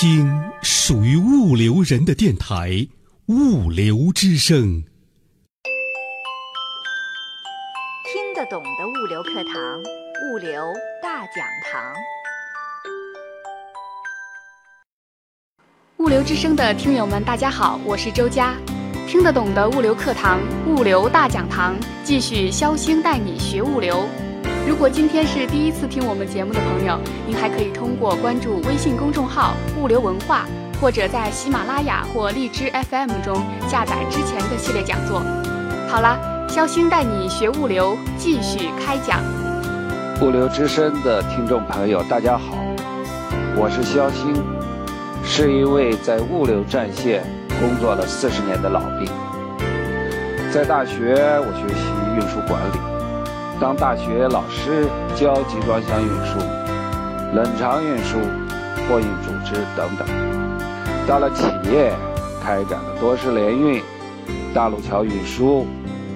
听属于物流人的电台《物流之声》。听得懂的物流课堂，物流大讲堂。物流之声的听友们，大家好，我是周佳。听得懂的物流课堂，物流大讲堂，继续肖星带你学物流。如果今天是第一次听我们节目的朋友，您还可以通过关注微信公众号“物流文化”，或者在喜马拉雅或荔枝 FM 中下载之前的系列讲座。好了，肖星带你学物流，继续开讲。物流之声的听众朋友，大家好，我是肖星，是一位在物流战线工作了四十年的老兵。在大学，我学习运输管理。当大学老师教集装箱运输、冷藏运输、货运组织等等；到了企业，开展了多式联运、大陆桥运输、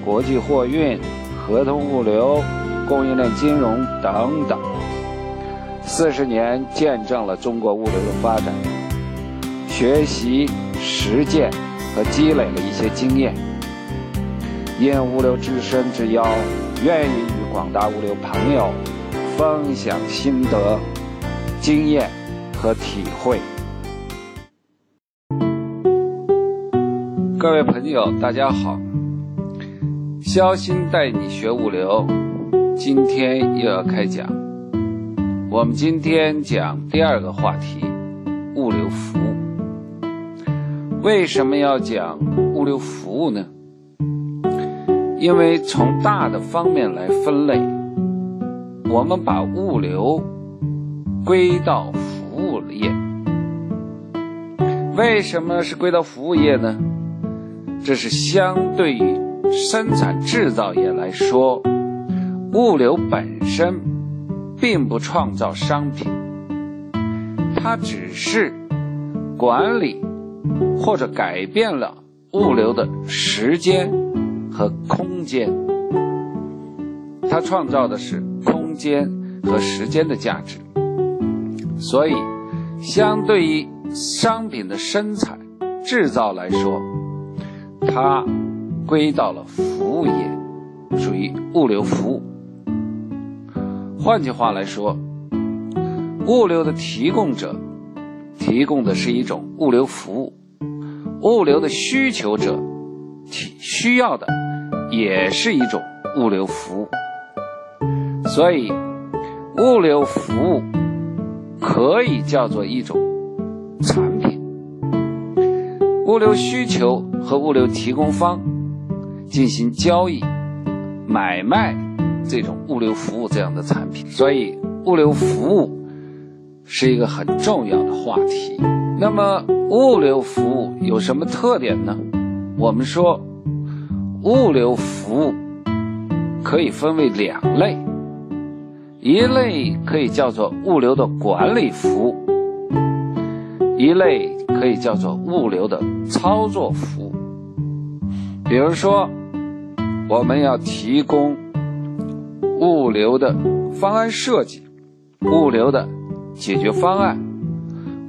国际货运、合同物流、供应链金融等等。四十年见证了中国物流的发展，学习、实践和积累了一些经验。应物流之身之邀。愿意与广大物流朋友分享心得、经验和体会。各位朋友，大家好！肖鑫带你学物流，今天又要开讲。我们今天讲第二个话题：物流服务。为什么要讲物流服务呢？因为从大的方面来分类，我们把物流归到服务业。为什么是归到服务业呢？这是相对于生产制造业来说，物流本身并不创造商品，它只是管理或者改变了物流的时间。和空间，它创造的是空间和时间的价值，所以，相对于商品的生产制造来说，它归到了服务业，属于物流服务。换句话来说，物流的提供者提供的是一种物流服务，物流的需求者提需要的。也是一种物流服务，所以物流服务可以叫做一种产品。物流需求和物流提供方进行交易、买卖这种物流服务这样的产品，所以物流服务是一个很重要的话题。那么物流服务有什么特点呢？我们说。物流服务可以分为两类，一类可以叫做物流的管理服务，一类可以叫做物流的操作服务。比如说，我们要提供物流的方案设计、物流的解决方案、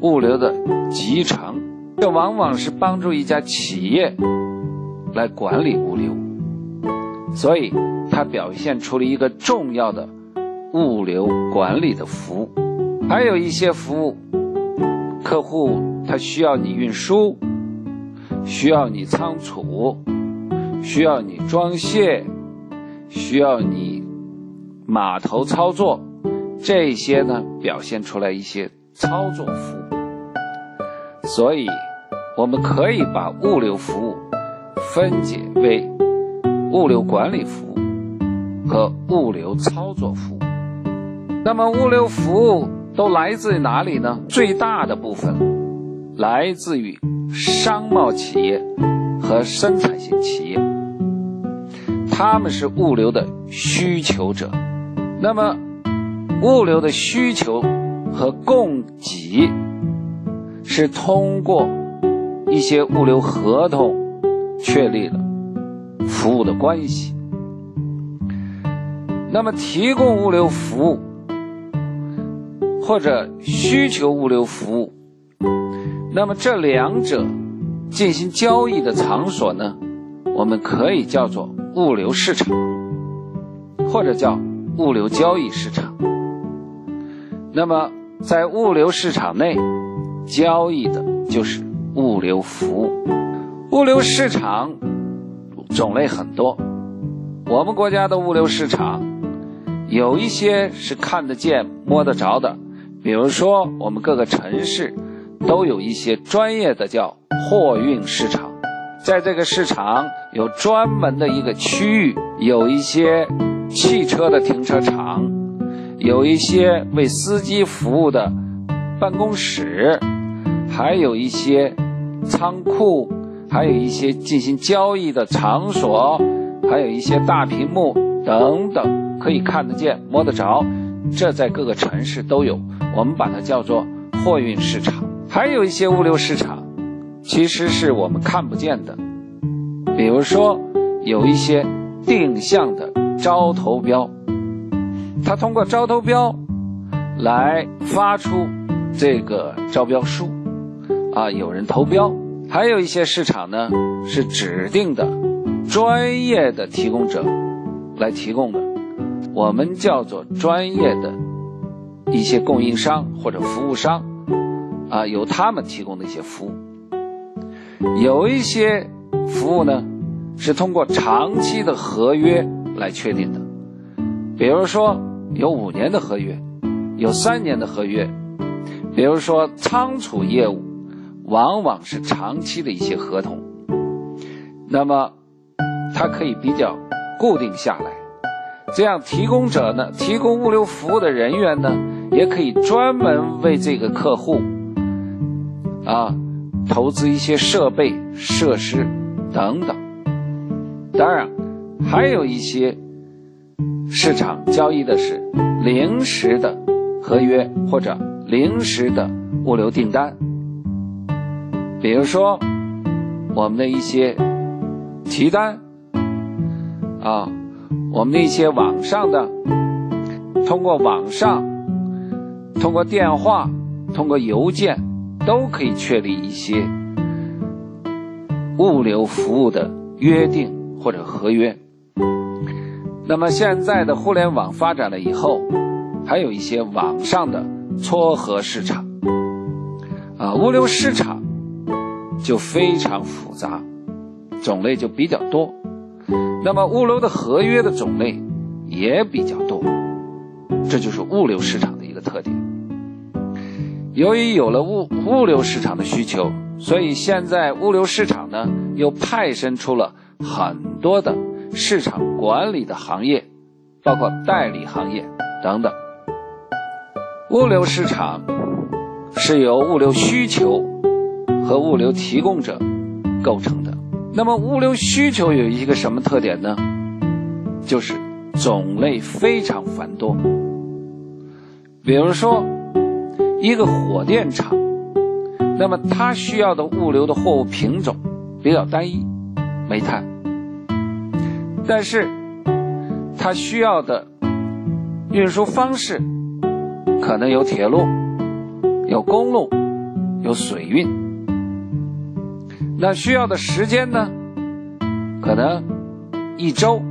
物流的集成，这往往是帮助一家企业。来管理物流，所以它表现出了一个重要的物流管理的服务。还有一些服务，客户他需要你运输，需要你仓储，需要你装卸，需要你码头操作，这些呢表现出来一些操作服务。所以，我们可以把物流服务。分解为物流管理服务和物流操作服务。那么，物流服务都来自于哪里呢？最大的部分来自于商贸企业和生产性企业，他们是物流的需求者。那么，物流的需求和供给是通过一些物流合同。确立了服务的关系。那么，提供物流服务或者需求物流服务，那么这两者进行交易的场所呢，我们可以叫做物流市场，或者叫物流交易市场。那么在物流市场内交易的就是物流服务。物流市场种类很多，我们国家的物流市场有一些是看得见、摸得着的，比如说我们各个城市都有一些专业的叫货运市场，在这个市场有专门的一个区域，有一些汽车的停车场，有一些为司机服务的办公室，还有一些仓库。还有一些进行交易的场所，还有一些大屏幕等等，可以看得见、摸得着，这在各个城市都有。我们把它叫做货运市场。还有一些物流市场，其实是我们看不见的，比如说有一些定向的招投标，它通过招投标来发出这个招标书，啊，有人投标。还有一些市场呢，是指定的、专业的提供者来提供的，我们叫做专业的一些供应商或者服务商，啊，由他们提供的一些服务。有一些服务呢，是通过长期的合约来确定的，比如说有五年的合约，有三年的合约，比如说仓储业务。往往是长期的一些合同，那么它可以比较固定下来，这样提供者呢，提供物流服务的人员呢，也可以专门为这个客户啊投资一些设备设施等等。当然，还有一些市场交易的是临时的合约或者临时的物流订单。比如说，我们的一些提单啊，我们的一些网上的，通过网上、通过电话、通过邮件，都可以确立一些物流服务的约定或者合约。那么现在的互联网发展了以后，还有一些网上的撮合市场啊，物流市场。就非常复杂，种类就比较多。那么物流的合约的种类也比较多，这就是物流市场的一个特点。由于有了物物流市场的需求，所以现在物流市场呢又派生出了很多的市场管理的行业，包括代理行业等等。物流市场是由物流需求。和物流提供者构成的。那么，物流需求有一个什么特点呢？就是种类非常繁多。比如说，一个火电厂，那么它需要的物流的货物品种比较单一，煤炭。但是，它需要的运输方式可能有铁路、有公路、有水运。那需要的时间呢？可能一周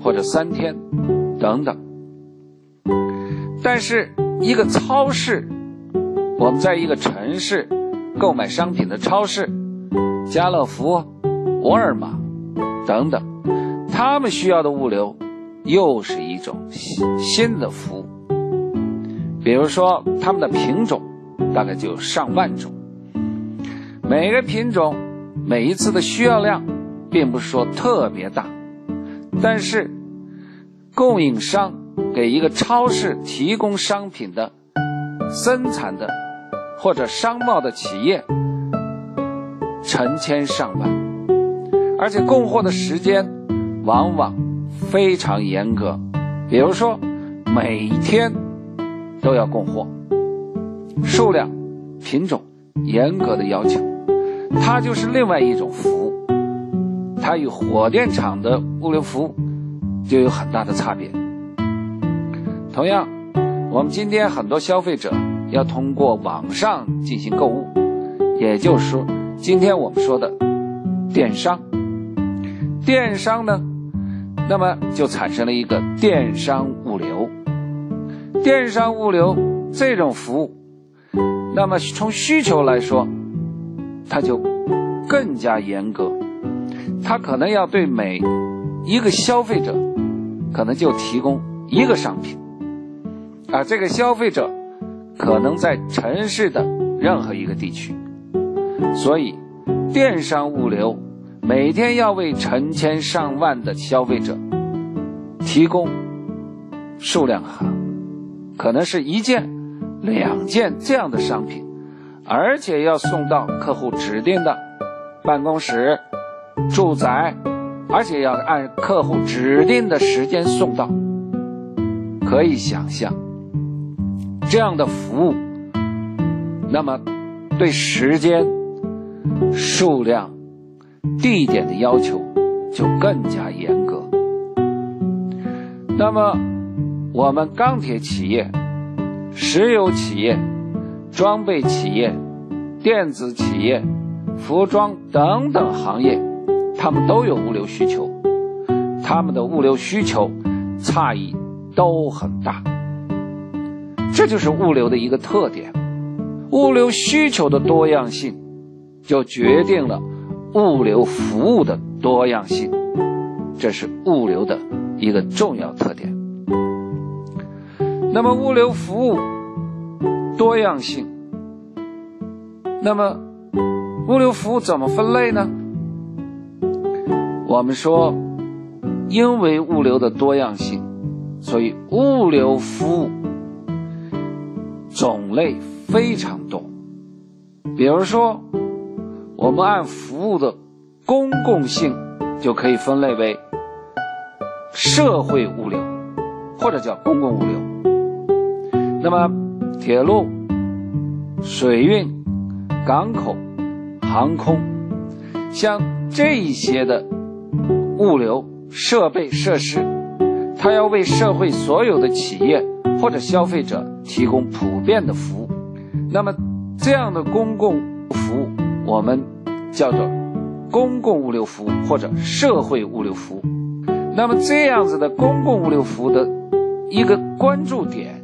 或者三天等等。但是一个超市，我们在一个城市购买商品的超市，家乐福、沃尔玛等等，他们需要的物流又是一种新的服务。比如说，他们的品种大概就有上万种，每个品种。每一次的需要量，并不是说特别大，但是供应商给一个超市提供商品的生产的或者商贸的企业成千上万，而且供货的时间往往非常严格，比如说每天都要供货，数量、品种严格的要求。它就是另外一种服务，它与火电厂的物流服务就有很大的差别。同样，我们今天很多消费者要通过网上进行购物，也就是说，今天我们说的电商。电商呢，那么就产生了一个电商物流。电商物流这种服务，那么从需求来说，它就更加严格。它可能要对每一个消费者，可能就提供一个商品，而这个消费者可能在城市的任何一个地区。所以，电商物流每天要为成千上万的消费者提供数量很可能是一件、两件这样的商品，而且要送到客户指定的办公室、住宅，而且要按客户指定的时间送到。可以想象，这样的服务，那么对时间。数量、地点的要求就更加严格。那么，我们钢铁企业、石油企业、装备企业、电子企业、服装等等行业，他们都有物流需求，他们的物流需求差异都很大。这就是物流的一个特点，物流需求的多样性。就决定了物流服务的多样性，这是物流的一个重要特点。那么物流服务多样性，那么物流服务怎么分类呢？我们说，因为物流的多样性，所以物流服务种类非常多。比如说。我们按服务的公共性，就可以分类为社会物流，或者叫公共物流。那么，铁路、水运、港口、航空，像这一些的物流设备设施，它要为社会所有的企业或者消费者提供普遍的服务。那么，这样的公共服务，我们。叫做公共物流服务或者社会物流服务。那么这样子的公共物流服务的一个关注点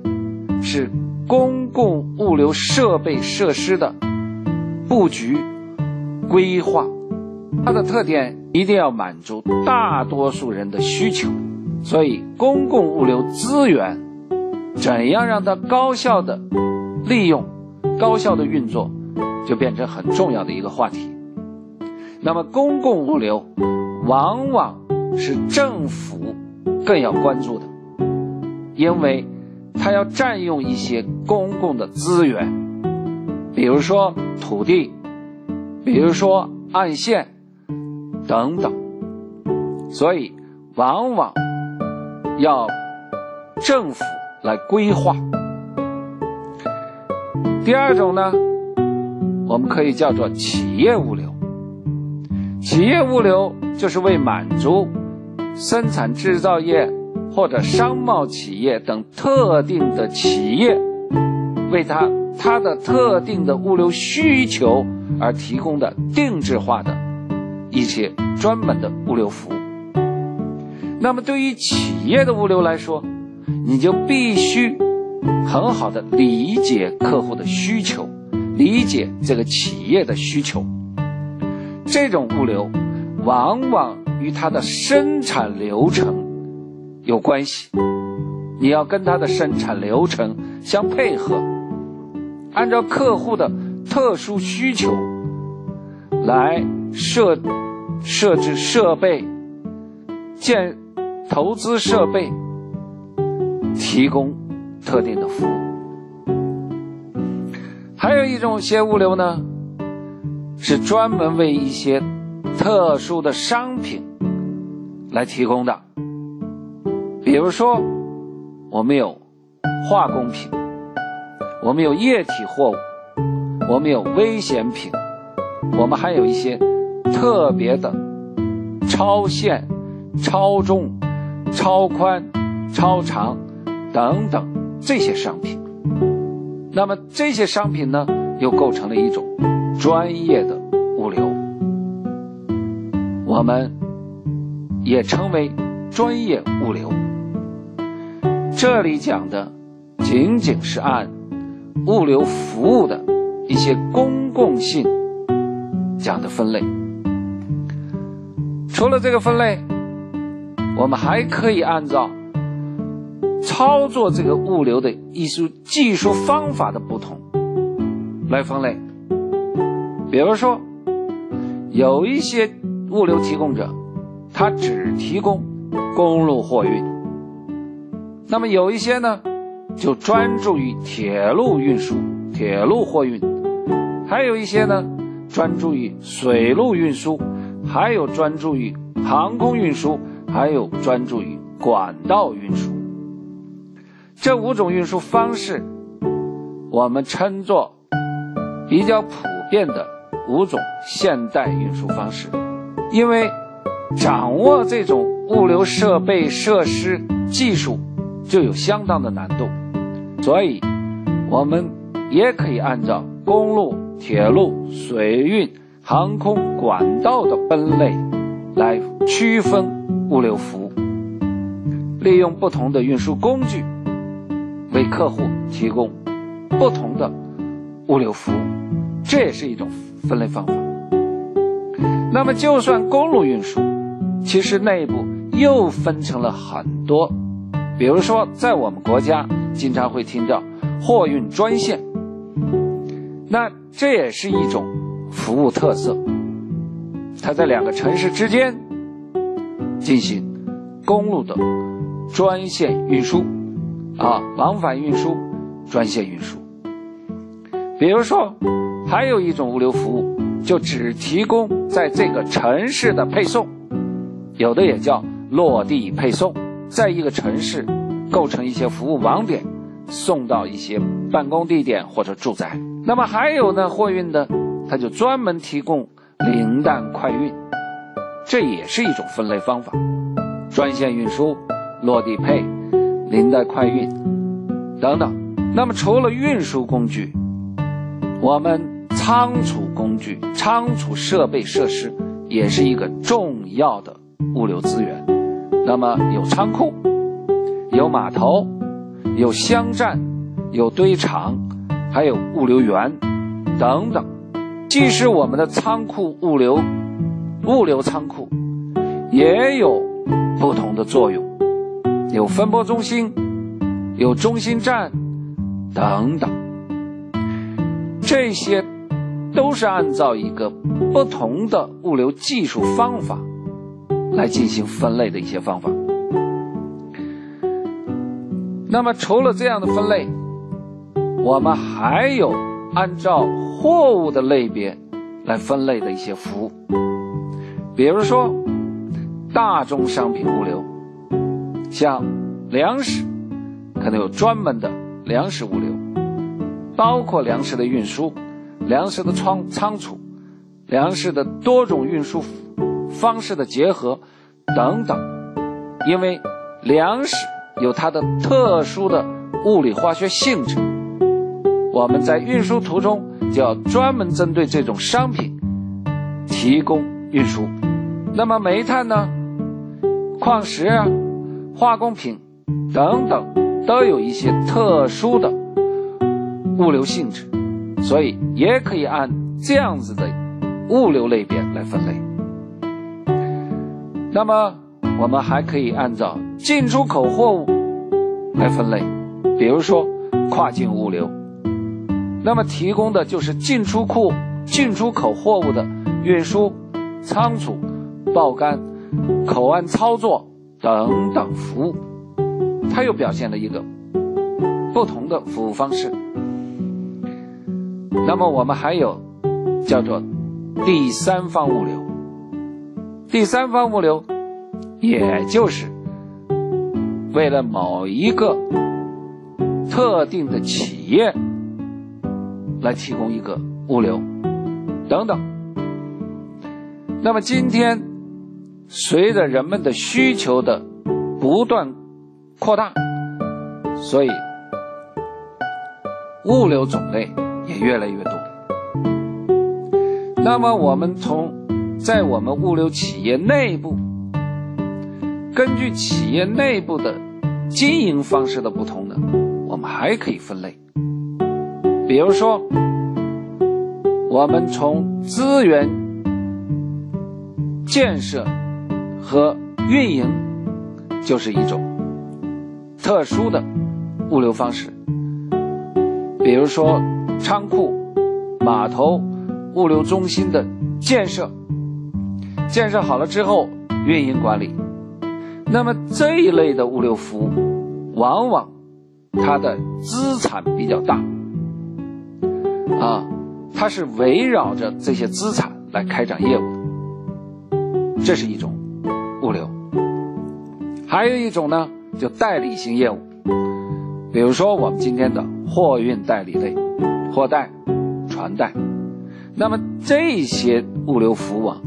是公共物流设备设施的布局规划，它的特点一定要满足大多数人的需求。所以，公共物流资源怎样让它高效的利用、高效的运作，就变成很重要的一个话题。那么，公共物流往往是政府更要关注的，因为它要占用一些公共的资源，比如说土地，比如说岸线等等，所以往往要政府来规划。第二种呢，我们可以叫做企业物流。企业物流就是为满足生产制造业或者商贸企业等特定的企业，为它它的特定的物流需求而提供的定制化的一些专门的物流服务。那么对于企业的物流来说，你就必须很好的理解客户的需求，理解这个企业的需求。这种物流往往与它的生产流程有关系，你要跟它的生产流程相配合，按照客户的特殊需求来设设置设备、建投资设备，提供特定的服务。还有一种些物流呢。是专门为一些特殊的商品来提供的，比如说，我们有化工品，我们有液体货物，我们有危险品，我们还有一些特别的超限、超重、超宽、超长等等这些商品。那么这些商品呢？又构成了一种专业的物流，我们也称为专业物流。这里讲的仅仅是按物流服务的一些公共性讲的分类。除了这个分类，我们还可以按照操作这个物流的一些技术方法的不同来分类。比如说，有一些物流提供者，他只提供公路货运；那么有一些呢，就专注于铁路运输、铁路货运；还有一些呢，专注于水路运输。还有专注于航空运输，还有专注于管道运输，这五种运输方式，我们称作比较普遍的五种现代运输方式。因为掌握这种物流设备设施技术就有相当的难度，所以我们也可以按照公路、铁路、水运。航空管道的分类来区分物流服务，利用不同的运输工具为客户提供不同的物流服务，这也是一种分类方法。那么，就算公路运输，其实内部又分成了很多，比如说，在我们国家经常会听到货运专线，那这也是一种。服务特色，它在两个城市之间进行公路的专线运输，啊，往返运输、专线运输。比如说，还有一种物流服务，就只提供在这个城市的配送，有的也叫落地配送，在一个城市构成一些服务网点，送到一些办公地点或者住宅。那么还有呢，货运的。它就专门提供零蛋快运，这也是一种分类方法。专线运输、落地配、零蛋快运等等。那么除了运输工具，我们仓储工具、仓储设备设施也是一个重要的物流资源。那么有仓库、有码头、有箱站、有堆场，还有物流园等等。既是我们的仓库物流，物流仓库也有不同的作用，有分拨中心，有中心站等等，这些都是按照一个不同的物流技术方法来进行分类的一些方法。那么除了这样的分类，我们还有按照。货物的类别来分类的一些服务，比如说大宗商品物流，像粮食，可能有专门的粮食物流，包括粮食的运输、粮食的仓仓储、粮食的多种运输方式的结合等等。因为粮食有它的特殊的物理化学性质，我们在运输途中。就要专门针对这种商品提供运输。那么煤炭呢？矿石啊、化工品等等，都有一些特殊的物流性质，所以也可以按这样子的物流类别来分类。那么我们还可以按照进出口货物来分类，比如说跨境物流。那么提供的就是进出库、进出口货物的运输、仓储、报干、口岸操作等等服务，它又表现了一个不同的服务方式。那么我们还有叫做第三方物流，第三方物流也就是为了某一个特定的企业。来提供一个物流等等。那么今天，随着人们的需求的不断扩大，所以物流种类也越来越多。那么我们从在我们物流企业内部，根据企业内部的经营方式的不同呢，我们还可以分类。比如说，我们从资源建设和运营就是一种特殊的物流方式。比如说，仓库、码头、物流中心的建设，建设好了之后运营管理。那么这一类的物流服务，往往它的资产比较大，啊，它是围绕着这些资产来开展业务的，这是一种物流。还有一种呢，就代理性业务，比如说我们今天的货运代理类，货代、船代。那么这些物流服务啊，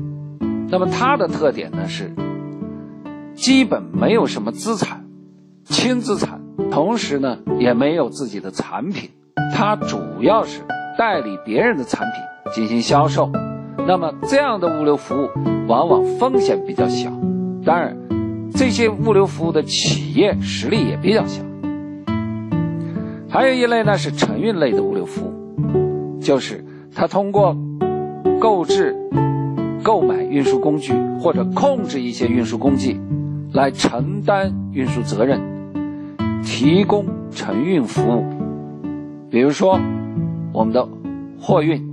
那么它的特点呢是。基本没有什么资产，轻资产，同时呢也没有自己的产品，它主要是代理别人的产品进行销售。那么这样的物流服务往往风险比较小，当然，这些物流服务的企业实力也比较小。还有一类呢是承运类的物流服务，就是它通过购置、购买运输工具或者控制一些运输工具。来承担运输责任，提供承运服务。比如说，我们的货运，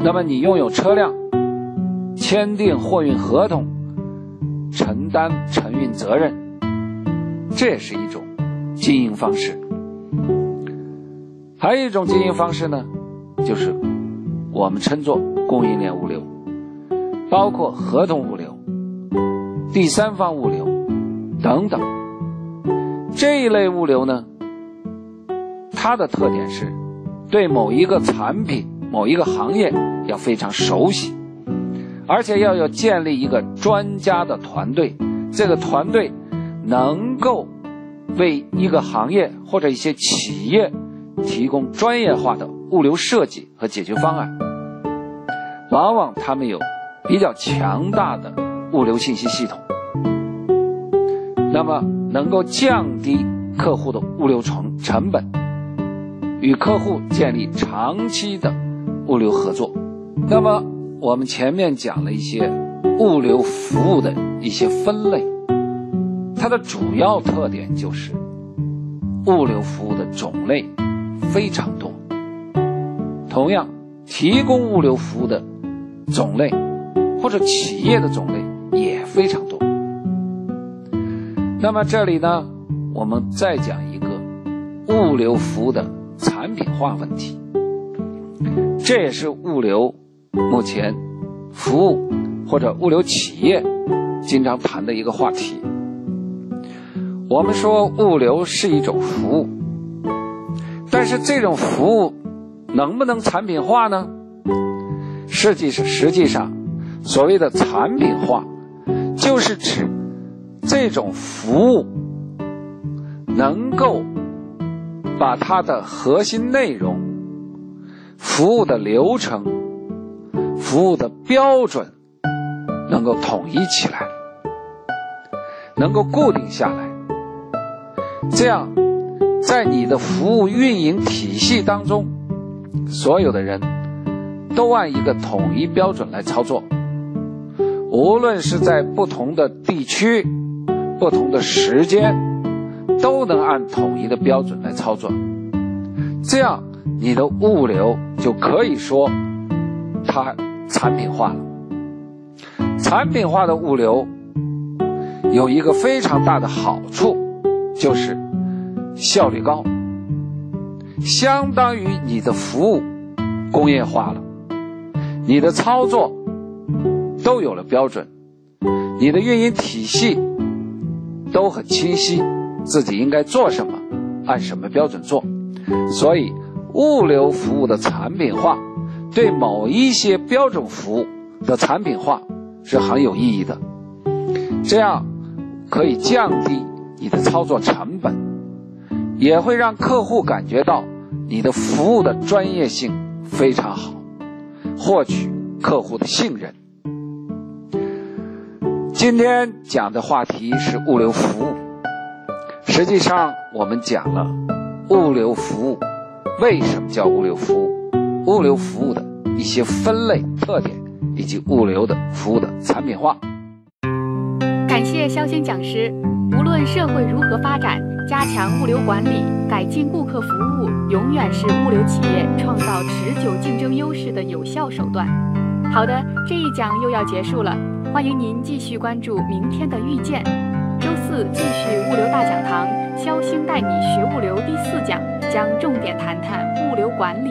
那么你拥有车辆，签订货运合同，承担承运责任，这也是一种经营方式。还有一种经营方式呢，就是我们称作供应链物流，包括合同物流。第三方物流等等，这一类物流呢，它的特点是对某一个产品、某一个行业要非常熟悉，而且要有建立一个专家的团队，这个团队能够为一个行业或者一些企业提供专业化的物流设计和解决方案。往往他们有比较强大的物流信息系统。那么能够降低客户的物流成成本，与客户建立长期的物流合作。那么我们前面讲了一些物流服务的一些分类，它的主要特点就是物流服务的种类非常多。同样，提供物流服务的种类或者企业的种类也非常多。那么这里呢，我们再讲一个物流服务的产品化问题，这也是物流目前服务或者物流企业经常谈的一个话题。我们说物流是一种服务，但是这种服务能不能产品化呢？实际是实际上，所谓的产品化，就是指。这种服务能够把它的核心内容、服务的流程、服务的标准能够统一起来，能够固定下来，这样在你的服务运营体系当中，所有的人都按一个统一标准来操作，无论是在不同的地区。不同的时间都能按统一的标准来操作，这样你的物流就可以说它产品化了。产品化的物流有一个非常大的好处，就是效率高，相当于你的服务工业化了，你的操作都有了标准，你的运营体系。都很清晰，自己应该做什么，按什么标准做，所以物流服务的产品化，对某一些标准服务的产品化是很有意义的。这样可以降低你的操作成本，也会让客户感觉到你的服务的专业性非常好，获取客户的信任。今天讲的话题是物流服务。实际上，我们讲了物流服务为什么叫物流服务，物流服务的一些分类特点，以及物流的服务的产品化。感谢肖星讲师。无论社会如何发展，加强物流管理，改进顾客服务，永远是物流企业创造持久竞争优势的有效手段。好的，这一讲又要结束了，欢迎您继续关注明天的遇见。周四继续物流大讲堂，肖星带你学物流第四讲，将重点谈谈物流管理。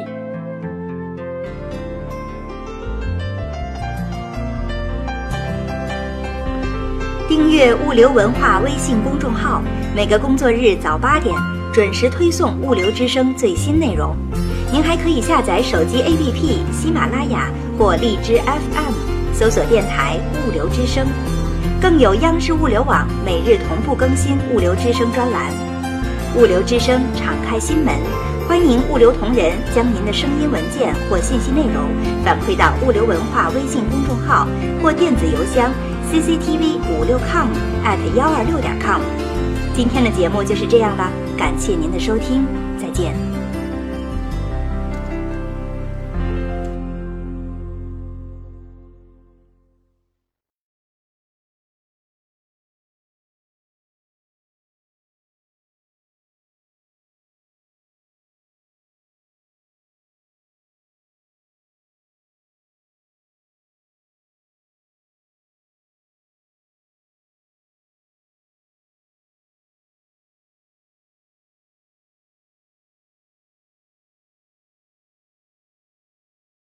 订阅物流文化微信公众号，每个工作日早八点准时推送物流之声最新内容。您还可以下载手机 APP 喜马拉雅或荔枝 FM，搜索电台物流之声。更有央视物流网每日同步更新物流之声专栏。物流之声敞开心门，欢迎物流同仁将您的声音文件或信息内容反馈到物流文化微信公众号或电子邮箱。Cctv 五六 com at 幺二六点 com，今天的节目就是这样了，感谢您的收听，再见。